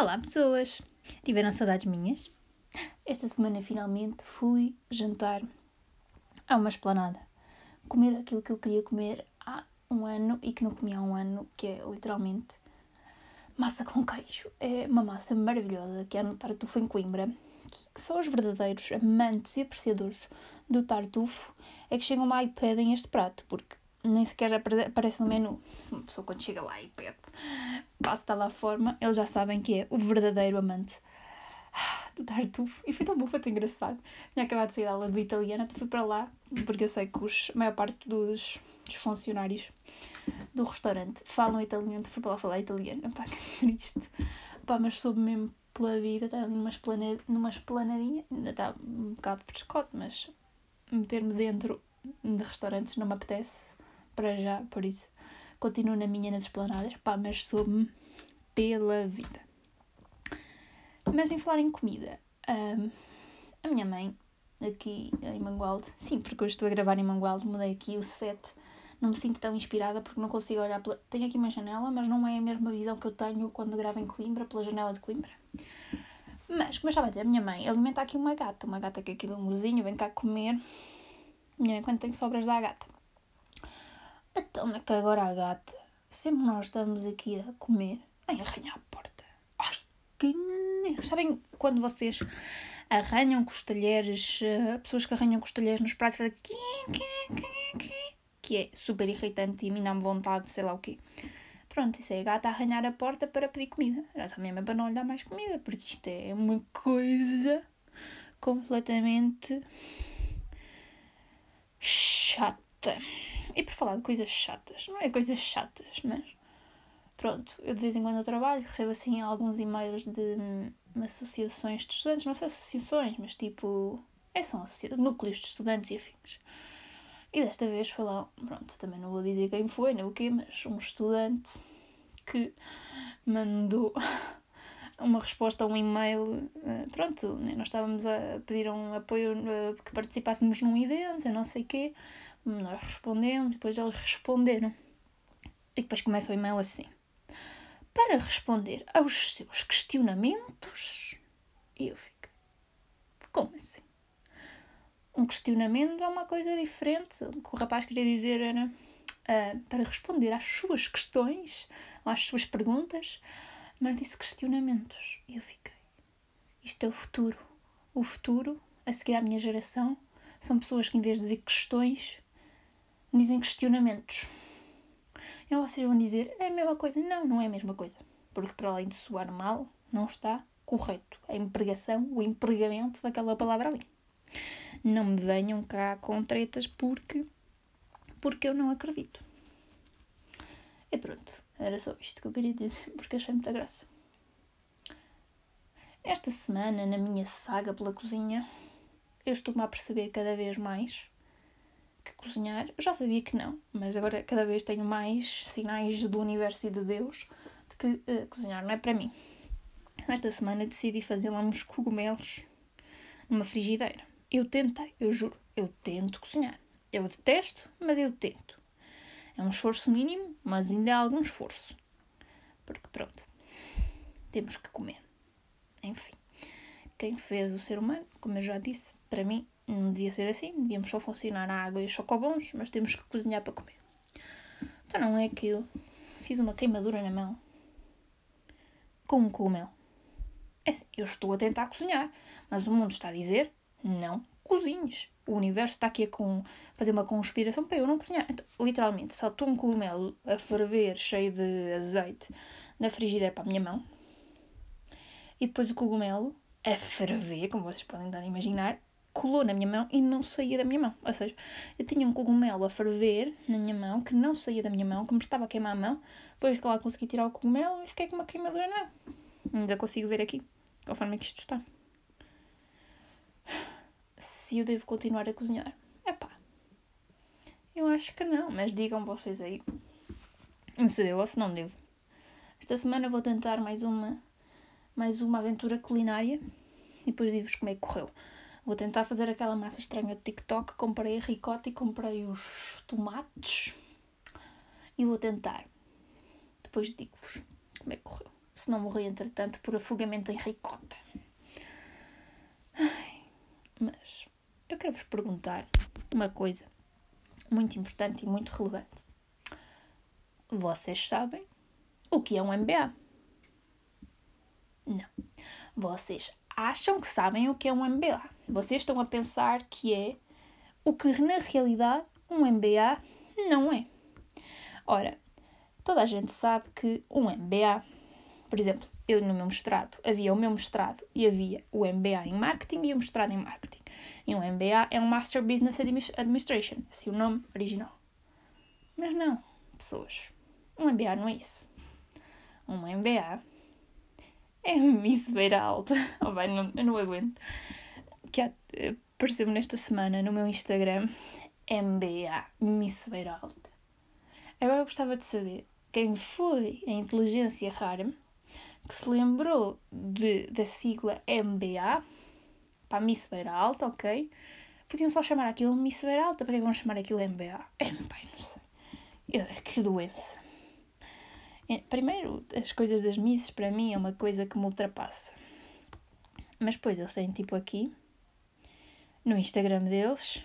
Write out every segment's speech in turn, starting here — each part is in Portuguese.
Olá, pessoas! Tiveram saudades minhas? Esta semana finalmente fui jantar a uma esplanada. Comer aquilo que eu queria comer há um ano e que não comia há um ano, que é literalmente massa com queijo. É uma massa maravilhosa que é no Tartufo em Coimbra, que são os verdadeiros amantes e apreciadores do tartufo, é que chegam lá e pedem este prato, porque nem sequer aparece no menu. Se uma pessoa quando chega lá e pede passa tal a forma, eles já sabem que é o verdadeiro amante do tartufo. E foi tão bom, foi tão engraçado. Tinha acabado de sair da aula de italiana, então fui para lá, porque eu sei que os, a maior parte dos, dos funcionários do restaurante falam italiano, então fui para lá falar italiano. Pá, que triste. Pá, mas soube mesmo pela vida, está ali numa, esplanad, numa esplanadinha, ainda está um bocado frescote, mas meter-me dentro de restaurantes não me apetece para já, por isso continuo na minha nas esplanadas, pá, mas soube-me pela vida. Mas em falar em comida, um, a minha mãe, aqui em Mangualde, sim, porque eu estou a gravar em Mangualde, mudei aqui o set, não me sinto tão inspirada porque não consigo olhar pela... Tenho aqui uma janela, mas não é a mesma visão que eu tenho quando gravo em Coimbra, pela janela de Coimbra. Mas, como eu estava a dizer, a minha mãe alimenta aqui uma gata, uma gata que é aqui de um vizinho, vem cá comer. Minha mãe, quando tem sobras, dá a gata. Então, é que agora a gata, sempre nós estamos aqui a comer, vem arranhar a porta. Ai, que Sabem quando vocês arranham costelheiros, uh, pessoas que arranham costelheiros nos pratos, que é super irritante e me dá-me vontade, sei lá o quê. Pronto, isso é a gata a arranhar a porta para pedir comida. Já também é para não lhe dar mais comida, porque isto é uma coisa completamente chata. E por falar de coisas chatas, não é coisas chatas, mas pronto, eu de vez em quando trabalho, recebo assim alguns e-mails de hum, associações de estudantes, não sei associações, mas tipo, é, são núcleos de estudantes e afins. E desta vez foi lá, pronto, também não vou dizer quem foi, nem o quê, mas um estudante que mandou uma resposta a um e-mail. Eh, pronto, né, nós estávamos a pedir um apoio eh, que participássemos num evento, eu não sei o quê. Nós respondemos, depois eles responderam. E depois começa o e-mail assim. Para responder aos seus questionamentos. E eu fico. Como assim? Um questionamento é uma coisa diferente. O que o rapaz queria dizer era uh, para responder às suas questões, às suas perguntas, mas disse questionamentos. E eu fiquei. Isto é o futuro. O futuro, a seguir à minha geração, são pessoas que, em vez de dizer questões, dizem questionamentos. E vocês vão dizer, é a mesma coisa. Não, não é a mesma coisa. Porque, para além de soar mal, não está correto a empregação, o empregamento daquela palavra ali. Não me venham cá com tretas porque, porque eu não acredito. E pronto, era só isto que eu queria dizer porque achei muita graça. Esta semana, na minha saga pela cozinha, eu estou-me a perceber cada vez mais que cozinhar, eu já sabia que não, mas agora cada vez tenho mais sinais do universo e de Deus de que uh, cozinhar não é para mim. Esta semana decidi fazer lá uns cogumelos numa frigideira. Eu tentei, eu juro, eu tento cozinhar. Eu detesto, mas eu tento. É um esforço mínimo, mas ainda há algum esforço. Porque pronto, temos que comer. Enfim, quem fez o ser humano, como eu já disse, para mim não devia ser assim. Devíamos só funcionar a água e os chocobons, mas temos que cozinhar para comer. Então não é que eu fiz uma queimadura na mão com um cogumelo. É assim, eu estou a tentar cozinhar, mas o mundo está a dizer não cozinhes. O universo está aqui a com, fazer uma conspiração para eu não cozinhar. Então, literalmente, saltou um cogumelo a ferver, cheio de azeite, na frigideira para a minha mão. E depois o cogumelo, a ferver, como vocês podem dar a imaginar, colou na minha mão e não saía da minha mão. Ou seja, eu tinha um cogumelo a ferver na minha mão, que não saía da minha mão, que me estava a queimar a mão. Depois que lá consegui tirar o cogumelo e fiquei com uma queimadura na mão. Ainda consigo ver aqui, conforme que isto está se eu devo continuar a cozinhar. É pá. Eu acho que não, mas digam vocês aí se devo ou se não devo. Esta semana vou tentar mais uma, mais uma aventura culinária e depois digo-vos como é que correu. Vou tentar fazer aquela massa estranha do TikTok. Comprei a ricota e comprei os tomates. E vou tentar. Depois digo-vos como é que correu. se não morri entretanto por afogamento em ricota. Ai, mas eu quero vos perguntar uma coisa muito importante e muito relevante. Vocês sabem o que é um MBA? Não. Vocês acham que sabem o que é um MBA. Vocês estão a pensar que é o que na realidade um MBA não é. Ora, toda a gente sabe que um MBA, por exemplo, eu no meu mestrado, havia o meu mestrado e havia o MBA em marketing e o mestrado em marketing. E um MBA é um Master Business Administration, assim o nome original. Mas não, pessoas, um MBA não é isso. Um MBA é Miss Beira Alta. Oh, bem, não, eu não aguento. Que apareceu-me nesta semana no meu Instagram MBA, Miss Beira Alta. Agora eu gostava de saber quem foi a inteligência rara que se lembrou de, da sigla MBA para Miss Beira Alta, ok? Podiam só chamar aquilo Miss Beira Alta, para que vão chamar aquilo MBA? É, pai, não sei. Eu, que doença. É, primeiro, as coisas das misses para mim é uma coisa que me ultrapassa. Mas depois eu sei, tipo aqui, no Instagram deles,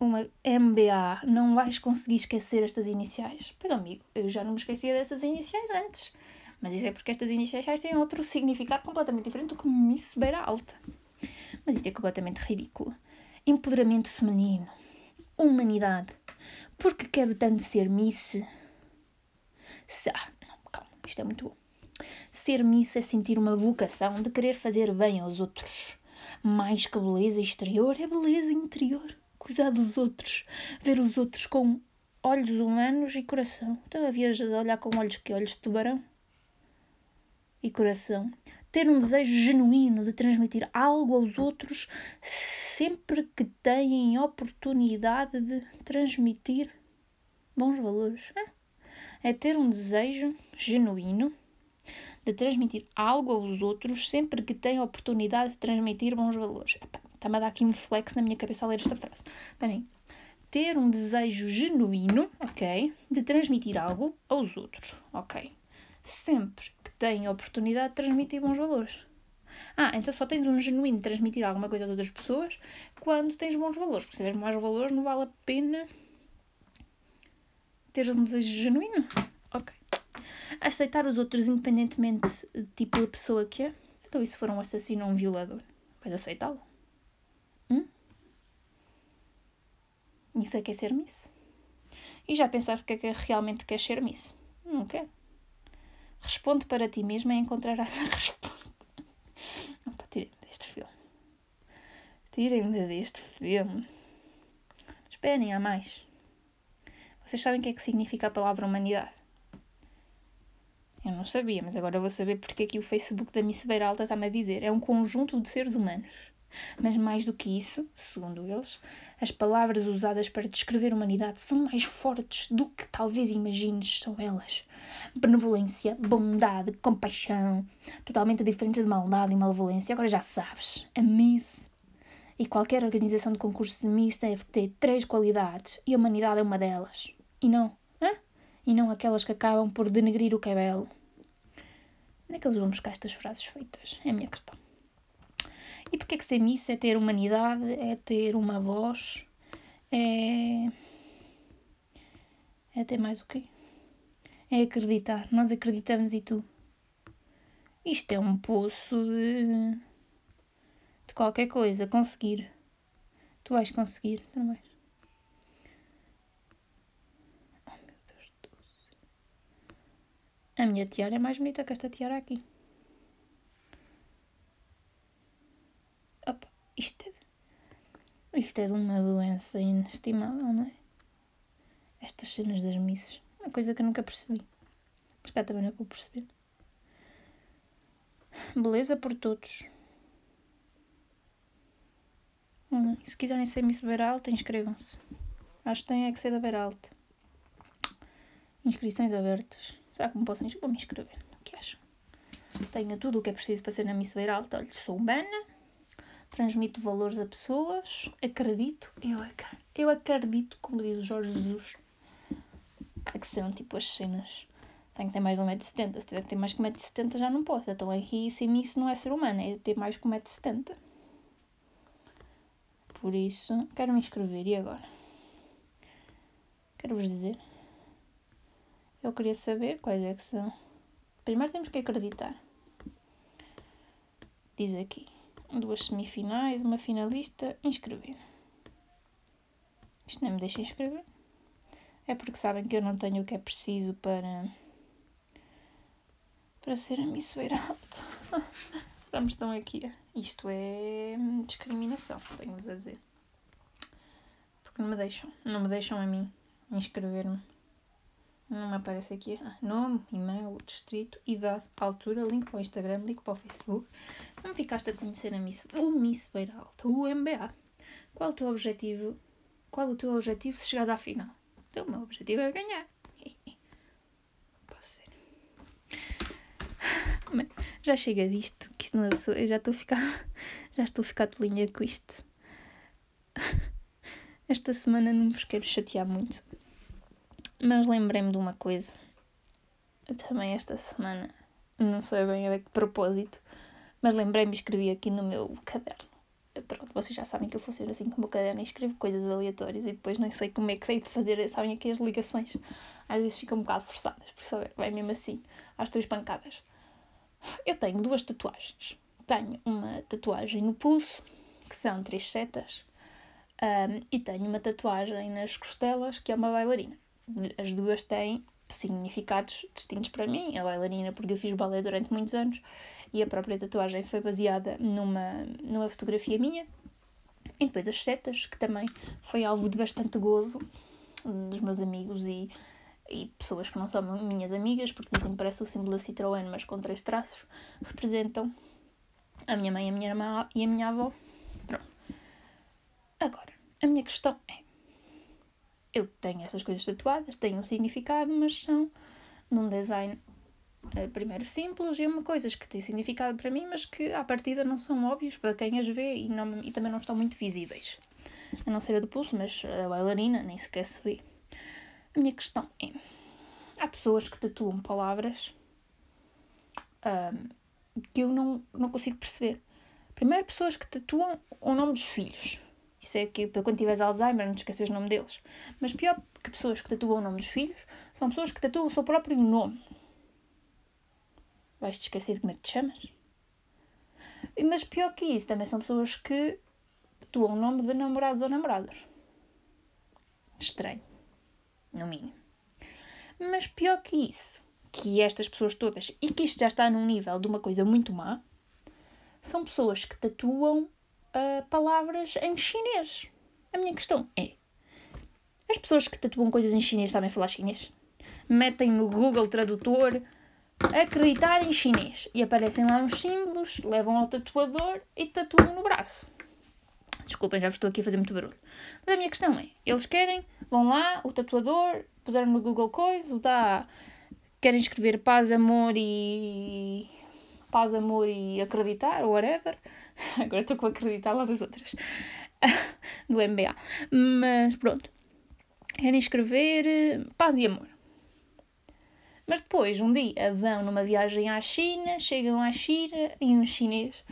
uma MBA, não vais conseguir esquecer estas iniciais. Pois, amigo, eu já não me esquecia dessas iniciais antes. Mas isso é porque estas iniciais têm outro significado completamente diferente do que Miss Beira Alta. Mas isto é completamente ridículo. Empoderamento feminino. Humanidade porque quero tanto ser Miss. Ah, não, calma, isto é muito bom. Ser Miss é sentir uma vocação de querer fazer bem aos outros. Mais que beleza exterior, é beleza interior. Cuidar dos outros, ver os outros com olhos humanos e coração. Então havias de olhar com olhos que olhos de tubarão? E coração. Ter um desejo genuíno de transmitir algo aos outros sempre que têm oportunidade de transmitir bons valores. É ter um desejo genuíno de transmitir algo aos outros sempre que têm oportunidade de transmitir bons valores. Está-me a dar aqui um flex na minha cabeça a ler esta frase. Peraí. Ter um desejo genuíno, ok, de transmitir algo aos outros, ok. Sempre que têm oportunidade de transmitir bons valores. Ah, então só tens um genuíno de transmitir alguma coisa a outras pessoas quando tens bons valores. Porque se tiveres mais valores, não vale a pena teres um desejo genuíno. Ok. Aceitar os outros independentemente do tipo de pessoa que é. Então, e se for um assassino ou um violador? Vais aceitá-lo? Hum? Isso é que é ser miss? E já pensar o que é que realmente quer ser miss? Não quer. Responde para ti mesmo e encontrarás a resposta. Tirem-me deste filme. Tirem-me deste filme. Esperem, há mais. Vocês sabem o que é que significa a palavra humanidade? Eu não sabia, mas agora vou saber porque é que o Facebook da Miss Beiralta está-me a dizer. É um conjunto de seres humanos. Mas mais do que isso, segundo eles, as palavras usadas para descrever a humanidade são mais fortes do que talvez imagines são elas. Benevolência, bondade, compaixão, totalmente diferentes de maldade e malevolência. Agora já sabes, a Miss e qualquer organização de concursos de Miss deve ter três qualidades e a humanidade é uma delas. E não, hã? E não aquelas que acabam por denegrir o que é belo. Onde é que eles vão buscar estas frases feitas? É a minha questão. E porquê que ser Miss é ter humanidade, é ter uma voz, é. é ter mais o quê? É acreditar. Nós acreditamos e tu. Isto é um poço de. de qualquer coisa. Conseguir. Tu vais conseguir, não vais? Oh meu Deus do céu. A minha tiara é mais bonita que esta tiara aqui. Isto é, isto é de uma doença inestimável, não é? Estas cenas das missas. Uma coisa que eu nunca percebi. Mas cá também não vou perceber. Beleza por todos. Hum, se quiserem ser Miss Beralta, inscrevam-se. Acho que tem é que ser da Beralta. Inscrições abertas. Será que me posso inscrever? Vou me inscrever. O que acham? Tenho tudo o que é preciso para ser na Miss Beralta. Olha, sou humana transmito valores a pessoas, acredito, eu, eu acredito, como diz o Jorge Jesus, que são tipo as cenas Tenho que ter mais de 1,70m. Se tiver que ter mais que 1,70m já não posso. Então aqui, sem isso, não é ser humano, é ter mais que 1,70m. Por isso, quero me inscrever. E agora? Quero-vos dizer. Eu queria saber quais é que são. Primeiro temos que acreditar. Diz aqui. Duas semifinais, uma finalista. Inscrever. Isto nem me deixa inscrever. É porque sabem que eu não tenho o que é preciso para. para ser a Miss Beira Alto. Vamos então aqui. Isto é discriminação, tenho-vos a dizer. Porque não me deixam. Não me deixam a mim inscrever-me. Não aparece aqui nome, e-mail, distrito, idade, altura, link para o Instagram, link para o Facebook. Não ficaste a conhecer a Miss, o Miss Beira Alta, o MBA. Qual o teu objetivo? Qual o teu objetivo se chegares à final? Então, o meu objetivo é ganhar. Posso ser. Já chega disto, que isto não é pessoa. Eu já estou a ficar. Já estou a ficar de linha com isto. Esta semana não vos quero chatear muito. Mas lembrei-me de uma coisa. Também esta semana, não sei bem a que propósito, mas lembrei-me e escrevi aqui no meu caderno. Pronto, vocês já sabem que eu funciono assim com o meu caderno e escrevo coisas aleatórias e depois nem sei como é que sei de fazer, sabem aqui as ligações. Às vezes ficam um bocado forçadas, por isso vai mesmo assim, às três pancadas. Eu tenho duas tatuagens. Tenho uma tatuagem no pulso, que são três setas, um, e tenho uma tatuagem nas costelas, que é uma bailarina as duas têm significados distintos para mim. A bailarina, porque eu fiz balé durante muitos anos, e a própria tatuagem foi baseada numa, numa fotografia minha. E depois as setas, que também foi alvo de bastante gozo dos meus amigos e, e pessoas que não são minhas amigas, porque dizem que parece o símbolo da Citroën, mas com três traços, representam a minha mãe, a minha irmã e a minha avó. Pronto. Agora, a minha questão é: eu tenho estas coisas tatuadas, têm um significado, mas são num design uh, primeiro simples e uma coisas que têm significado para mim, mas que à partida não são óbvios para quem as vê e, não, e também não estão muito visíveis. A não ser a do pulso, mas a bailarina nem sequer se vê. A minha questão é: há pessoas que tatuam palavras um, que eu não, não consigo perceber. Primeiro, pessoas que tatuam o nome dos filhos. Isso é que, quando tiveres Alzheimer, não te esqueces o nome deles. Mas pior que pessoas que tatuam o nome dos filhos, são pessoas que tatuam o seu próprio nome. Vais-te esquecer de como é que te chamas? Mas pior que isso, também são pessoas que tatuam o nome de namorados ou namoradas. Estranho. No mínimo. Mas pior que isso, que estas pessoas todas, e que isto já está num nível de uma coisa muito má, são pessoas que tatuam uh, palavras em chinês. A minha questão é: as pessoas que tatuam coisas em chinês sabem falar chinês? Metem no Google Tradutor acreditar em chinês e aparecem lá uns símbolos, levam ao tatuador e tatuam no braço. Desculpem, já vos estou aqui a fazer muito barulho. Mas a minha questão é: eles querem, vão lá, o tatuador, puseram no Google coisa, dá. Querem escrever paz, amor e. paz, amor e acreditar, ou whatever. Agora estou com acreditar lá das outras. Do MBA. Mas pronto. Querem escrever eh, paz e amor. Mas depois, um dia, vão numa viagem à China, chegam à China e um chinês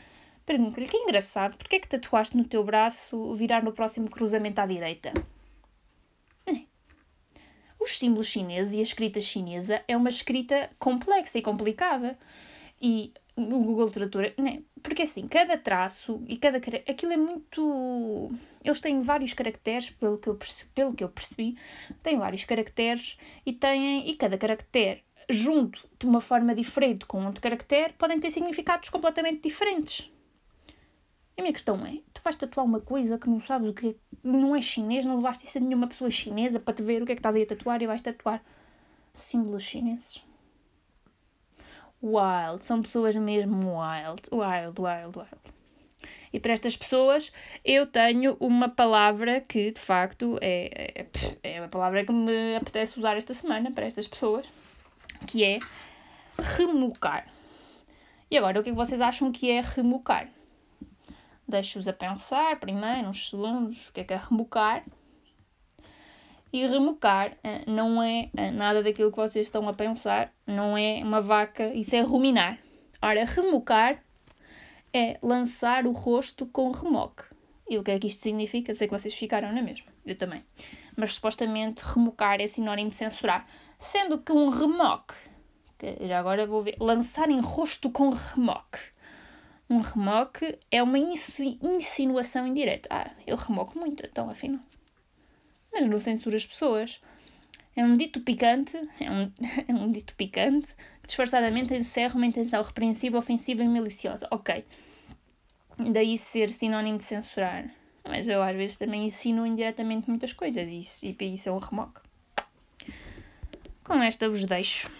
pergunta-lhe que engraçado, porque é que tatuaste no teu braço virar no próximo cruzamento à direita? Os símbolos chineses e a escrita chinesa é uma escrita complexa e complicada. E no Google Tradutor, né? porque assim, cada traço e cada. aquilo é muito. Eles têm vários caracteres, pelo que eu pelo que eu percebi têm vários caracteres e têm. e cada caractere junto de uma forma diferente com outro caractere podem ter significados completamente diferentes. A minha questão é: tu vais tatuar uma coisa que não sabes o que é, não é chinês, não levaste isso a nenhuma pessoa chinesa para te ver o que é que estás aí a tatuar e vais tatuar símbolos chineses wild, são pessoas mesmo wild, wild, wild, wild. E para estas pessoas eu tenho uma palavra que de facto é, é, é uma palavra que me apetece usar esta semana para estas pessoas, que é remucar. E agora, o que é que vocês acham que é remucar? Deixo-vos a pensar primeiro, uns segundos, o que é que é remucar. E remocar uh, não é uh, nada daquilo que vocês estão a pensar, não é uma vaca, isso é ruminar. Ora, remocar é lançar o rosto com remoque. E o que é que isto significa? Sei que vocês ficaram na mesma, eu também. Mas supostamente remocar é sinónimo de censurar. Sendo que um remoque, que já agora vou ver, lançar em rosto com remoque. Um remoque é uma insinuação indireta. Ah, eu remoco muito, então afinal. Mas não censura as pessoas. É um dito picante, é um, é um dito picante, disfarçadamente encerra uma intenção repreensiva, ofensiva e maliciosa. Ok. Daí ser sinónimo de censurar. Mas eu às vezes também ensino indiretamente muitas coisas e isso, e isso é um remoque. Com esta vos deixo.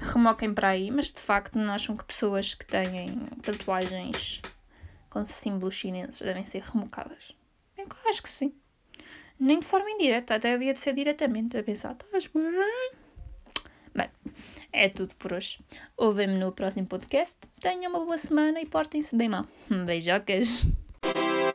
Remoquem para aí, mas de facto não acham que pessoas que têm tatuagens com símbolos chineses devem ser remocadas? Eu acho que sim. Nem de forma indireta, até havia de ser diretamente, a pensar, estás bem? Bem, é tudo por hoje. Ouvem-me no próximo podcast. Tenham uma boa semana e portem-se bem mal. Beijocas!